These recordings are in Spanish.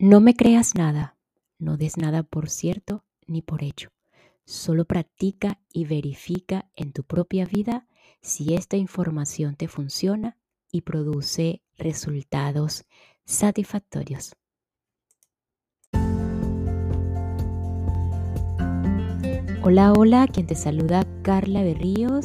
No me creas nada, no des nada por cierto ni por hecho. Solo practica y verifica en tu propia vida si esta información te funciona y produce resultados satisfactorios. Hola, hola, quien te saluda Carla Berríos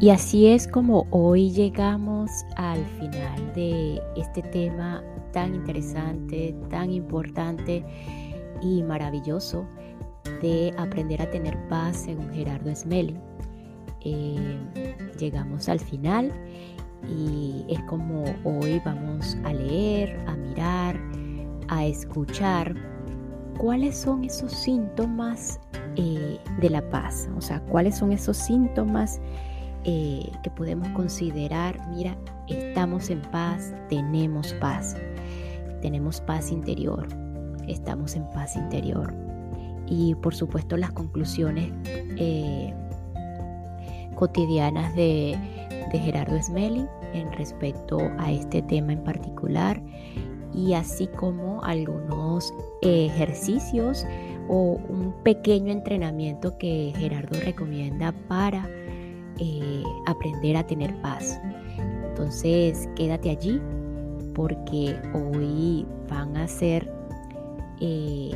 Y así es como hoy llegamos al final de este tema tan interesante, tan importante y maravilloso de aprender a tener paz según Gerardo Smelling. Eh, llegamos al final y es como hoy vamos a leer, a mirar, a escuchar cuáles son esos síntomas eh, de la paz, o sea, cuáles son esos síntomas eh, que podemos considerar, mira, estamos en paz, tenemos paz tenemos paz interior, estamos en paz interior. Y por supuesto las conclusiones eh, cotidianas de, Gerardo Smelling en respecto a este tema en particular y así como algunos ejercicios o un pequeño entrenamiento que Gerardo recomienda para eh, aprender a tener paz. Entonces quédate allí porque hoy van a ser eh,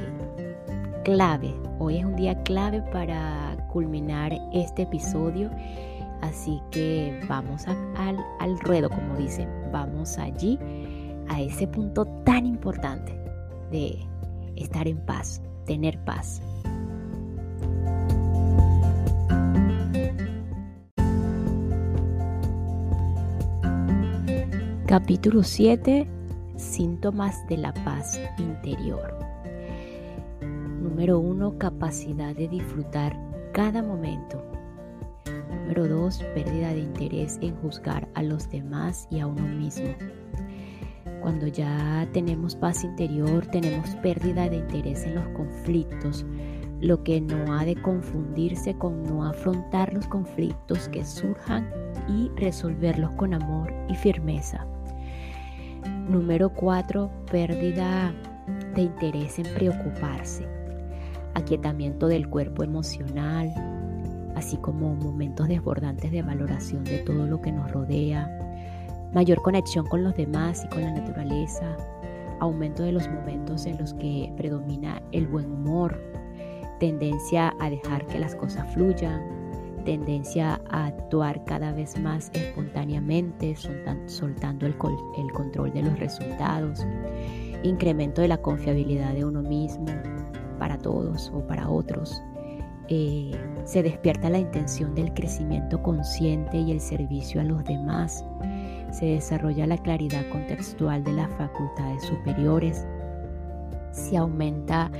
clave. Hoy es un día clave para culminar este episodio. Así que vamos al, al ruedo, como dicen. Vamos allí, a ese punto tan importante de estar en paz, tener paz. Capítulo 7. Síntomas de la paz interior. Número 1. Capacidad de disfrutar cada momento. Número 2. Pérdida de interés en juzgar a los demás y a uno mismo. Cuando ya tenemos paz interior, tenemos pérdida de interés en los conflictos, lo que no ha de confundirse con no afrontar los conflictos que surjan y resolverlos con amor y firmeza. Número 4. Pérdida de interés en preocuparse. Aquietamiento del cuerpo emocional, así como momentos desbordantes de valoración de todo lo que nos rodea. Mayor conexión con los demás y con la naturaleza. Aumento de los momentos en los que predomina el buen humor. Tendencia a dejar que las cosas fluyan tendencia a actuar cada vez más espontáneamente, soltando el, control de los resultados, incremento de la confiabilidad de uno mismo para todos o para otros. Eh, se despierta la intención del crecimiento consciente y el servicio a los demás. Se desarrolla la claridad contextual de las facultades superiores. Se aumenta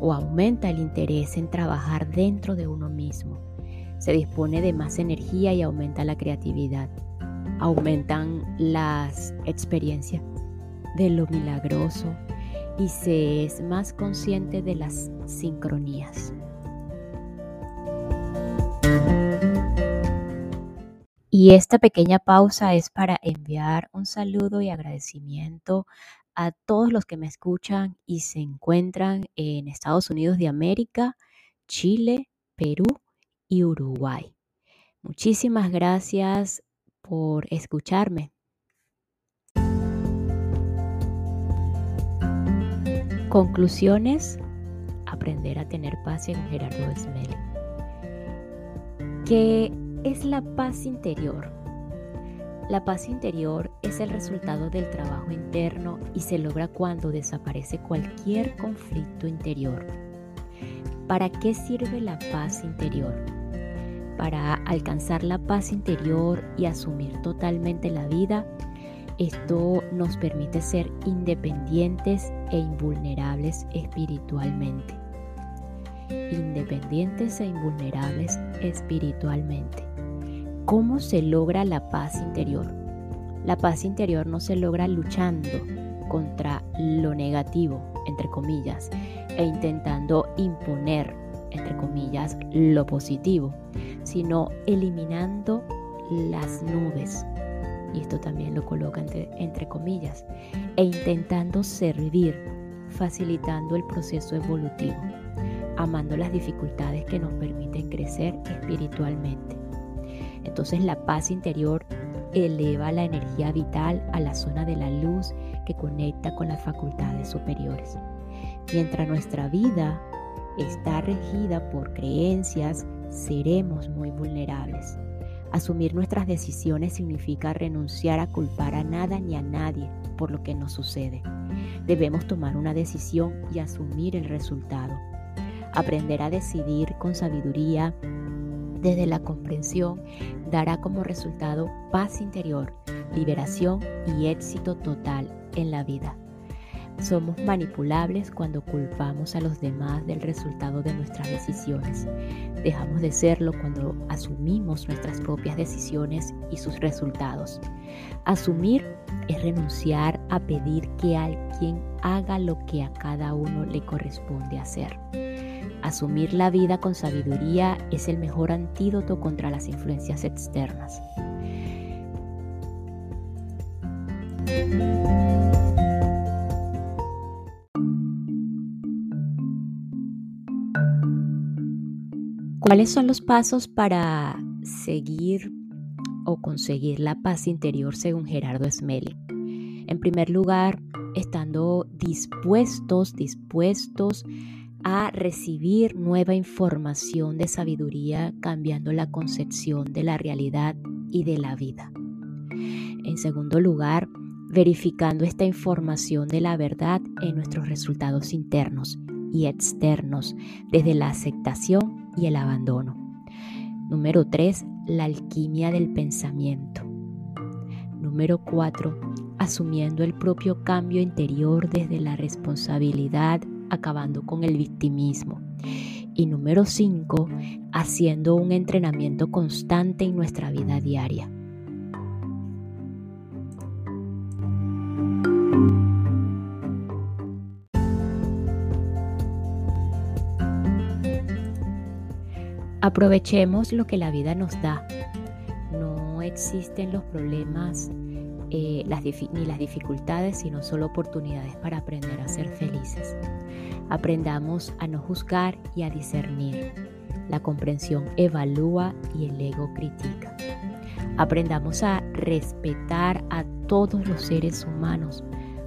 o aumenta el interés en trabajar dentro de uno mismo se dispone de más energía y aumenta la creatividad. Aumentan las experiencias de lo milagroso y se es más consciente de las sincronías. Y esta pequeña pausa es para enviar un saludo y agradecimiento a todos los que me escuchan y se encuentran en Estados Unidos de América, Chile, Perú Uruguay. Muchísimas gracias por escucharme. Conclusiones. Aprender a tener paz en Gerardo Esmel. ¿Qué es la paz interior? La paz interior es el resultado del trabajo interno y se logra cuando desaparece cualquier conflicto interior. ¿Para qué sirve la paz interior? Para alcanzar la paz interior y asumir totalmente la vida, esto nos permite ser independientes e invulnerables espiritualmente. independientes e invulnerables espiritualmente. ¿Cómo se logra la paz interior? La paz interior no se logra luchando contra lo negativo, entre comillas, e intentando imponer, entre comillas, lo positivo, sino eliminando las nubes, y esto también lo coloca entre, entre comillas, e intentando servir, facilitando el proceso evolutivo, amando las dificultades que nos permiten crecer espiritualmente. Entonces la paz interior eleva la energía vital a la zona de la luz que conecta con las facultades superiores. Mientras nuestra vida está regida por creencias, seremos muy vulnerables. Asumir nuestras decisiones significa renunciar a culpar a nada ni a nadie por lo que nos sucede. Debemos tomar una decisión y asumir el resultado. Aprender a decidir con sabiduría desde la comprensión dará como resultado paz interior, liberación y éxito total en la vida. Somos manipulables cuando culpamos a los demás del resultado de nuestras decisiones. Dejamos de serlo cuando asumimos nuestras propias decisiones y sus resultados. Asumir es renunciar a pedir que alguien haga lo que a cada uno le corresponde hacer. Asumir la vida con sabiduría es el mejor antídoto contra las influencias externas. ¿Cuáles son los pasos para seguir o conseguir la paz interior según Gerardo Smelly? En primer lugar, estando dispuestos, dispuestos a recibir nueva información de sabiduría, cambiando la concepción de la realidad y de la vida. En segundo lugar, verificando esta información de la verdad en nuestros resultados internos y externos, desde la aceptación y el abandono. Número 3. La alquimia del pensamiento. Número 4. Asumiendo el propio cambio interior desde la responsabilidad acabando con el victimismo. Y número 5, haciendo un entrenamiento constante en nuestra vida diaria. Aprovechemos lo que la vida nos da. No existen los problemas eh, ni las dificultades, sino solo oportunidades para aprender a ser felices. Aprendamos a no juzgar y a discernir. La comprensión evalúa y el ego critica. Aprendamos a respetar a todos los seres humanos,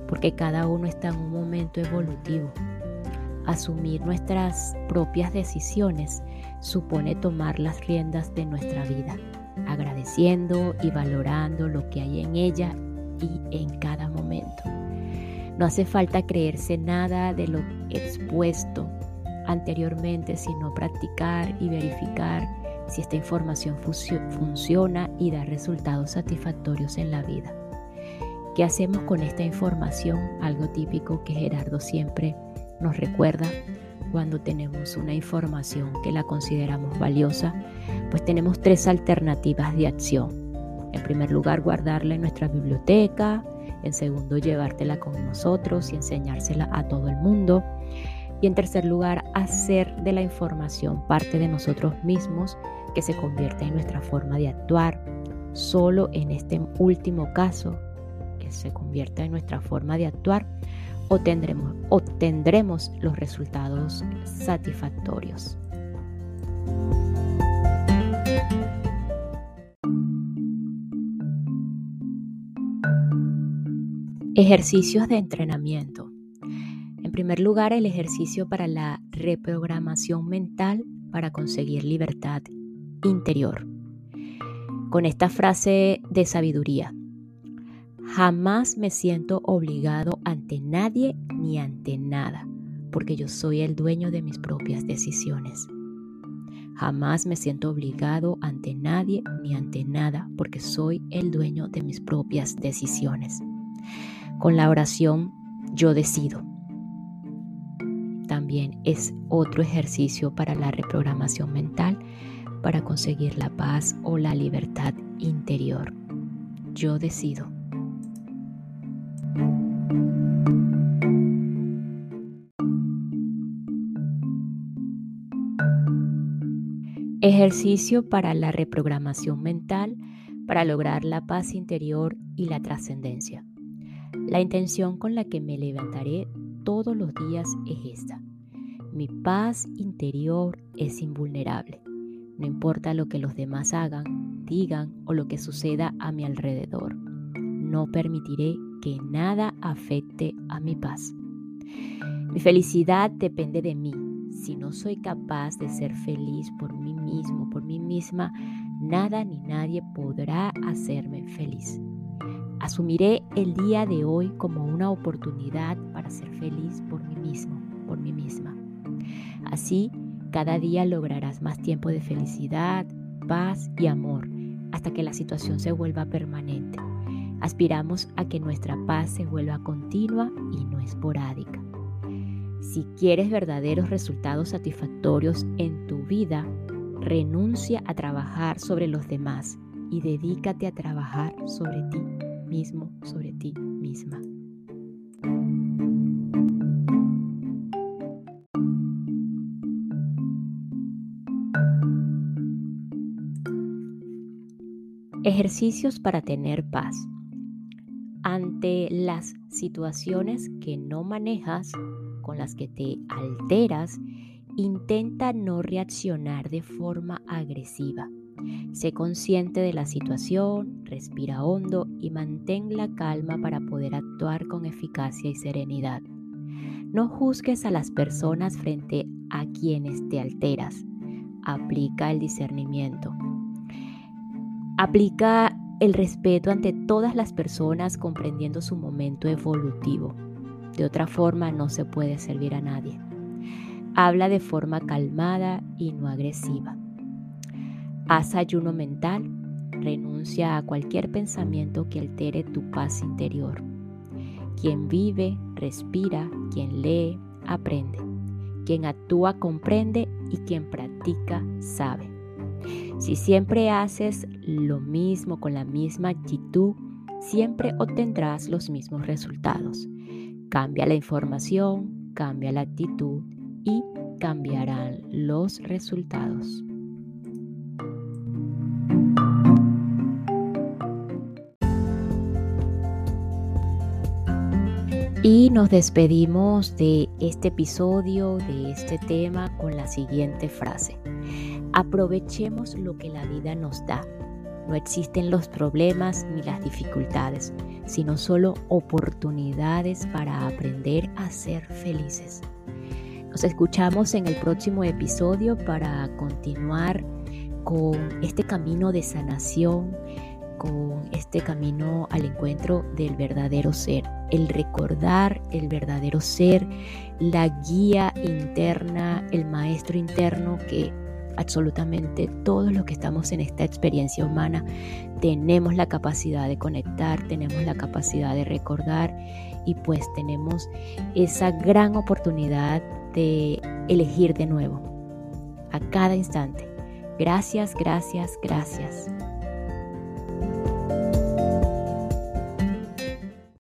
porque cada uno está en un momento evolutivo. Asumir nuestras propias decisiones supone tomar las riendas de nuestra vida agradeciendo y valorando lo que hay en ella y en cada momento. No hace falta creerse nada de lo expuesto anteriormente, sino practicar y verificar si esta información funciona y da resultados satisfactorios en la vida. ¿Qué hacemos con esta información? Algo típico que Gerardo siempre nos recuerda cuando tenemos una información que la consideramos valiosa, pues tenemos tres alternativas de acción. En primer lugar, guardarla en nuestra biblioteca. En segundo, llevártela con nosotros y enseñársela a todo el mundo. Y en tercer lugar, hacer de la información parte de nosotros mismos que se convierta en nuestra forma de actuar. Solo en este último caso, que se convierta en nuestra forma de actuar, obtendremos, obtendremos los resultados satisfactorios. Ejercicios de entrenamiento. En primer lugar, el ejercicio para la reprogramación mental para conseguir libertad interior. Con esta frase de sabiduría, Jamás me siento obligado ante nadie ni ante nada, porque yo soy el dueño de mis propias decisiones. Jamás me siento obligado ante nadie ni ante nada, porque soy el dueño de mis propias decisiones. Con la oración yo decido. también es otro ejercicio para la reprogramación mental para conseguir la paz o la libertad interior. Yo decido. Ejercicio para la reprogramación mental para lograr la paz interior y la trascendencia. La intención con la que me levantaré todos los días es esta. Mi paz interior es invulnerable. No importa lo que los demás hagan, digan o lo que suceda a mi alrededor. No permitiré que nada afecte a mi paz. Mi felicidad depende de mí. Si no soy capaz de ser feliz por mí mismo, por mí misma, nada ni nadie podrá hacerme feliz. Asumiré el día de hoy como una oportunidad para ser feliz por mí mismo, por mí misma. Así, cada día lograrás más tiempo de felicidad, paz y amor hasta que la situación se vuelva permanente. Aspiramos a que nuestra paz se vuelva continua y no esporádica. Si quieres verdaderos resultados satisfactorios en tu vida, renuncia a trabajar sobre los demás y dedícate a trabajar sobre ti mismo, sobre ti misma. Ejercicios para tener paz. Ante las situaciones que no manejas, con las que te alteras, intenta no reaccionar de forma agresiva. Sé consciente de la situación, respira hondo y mantén la calma para poder actuar con eficacia y serenidad. No juzgues a las personas frente a quienes te alteras. Aplica el discernimiento. Aplica el respeto ante todas las personas comprendiendo su momento evolutivo. De otra forma no se puede servir a nadie. Habla de forma calmada y no agresiva. Haz ayuno mental. Renuncia a cualquier pensamiento que altere tu paz interior. Quien vive, respira. Quien lee, aprende. Quien actúa, comprende. Y quien practica, sabe. Si siempre haces lo mismo con la misma actitud, siempre obtendrás los mismos resultados. Cambia la información, cambia la actitud y cambiarán los resultados. Y nos despedimos de este episodio, de este tema, con la siguiente frase. Aprovechemos lo que la vida nos da. No existen los problemas ni las dificultades, sino solo oportunidades para aprender a ser felices. Nos escuchamos en el próximo episodio para continuar con este camino de sanación, con este camino al encuentro del verdadero ser, el recordar el verdadero ser, la guía interna, el maestro interno que absolutamente todos los que estamos en esta experiencia humana tenemos la capacidad de conectar, tenemos la capacidad de recordar y pues tenemos esa gran oportunidad de elegir de nuevo a cada instante. Gracias, gracias, gracias.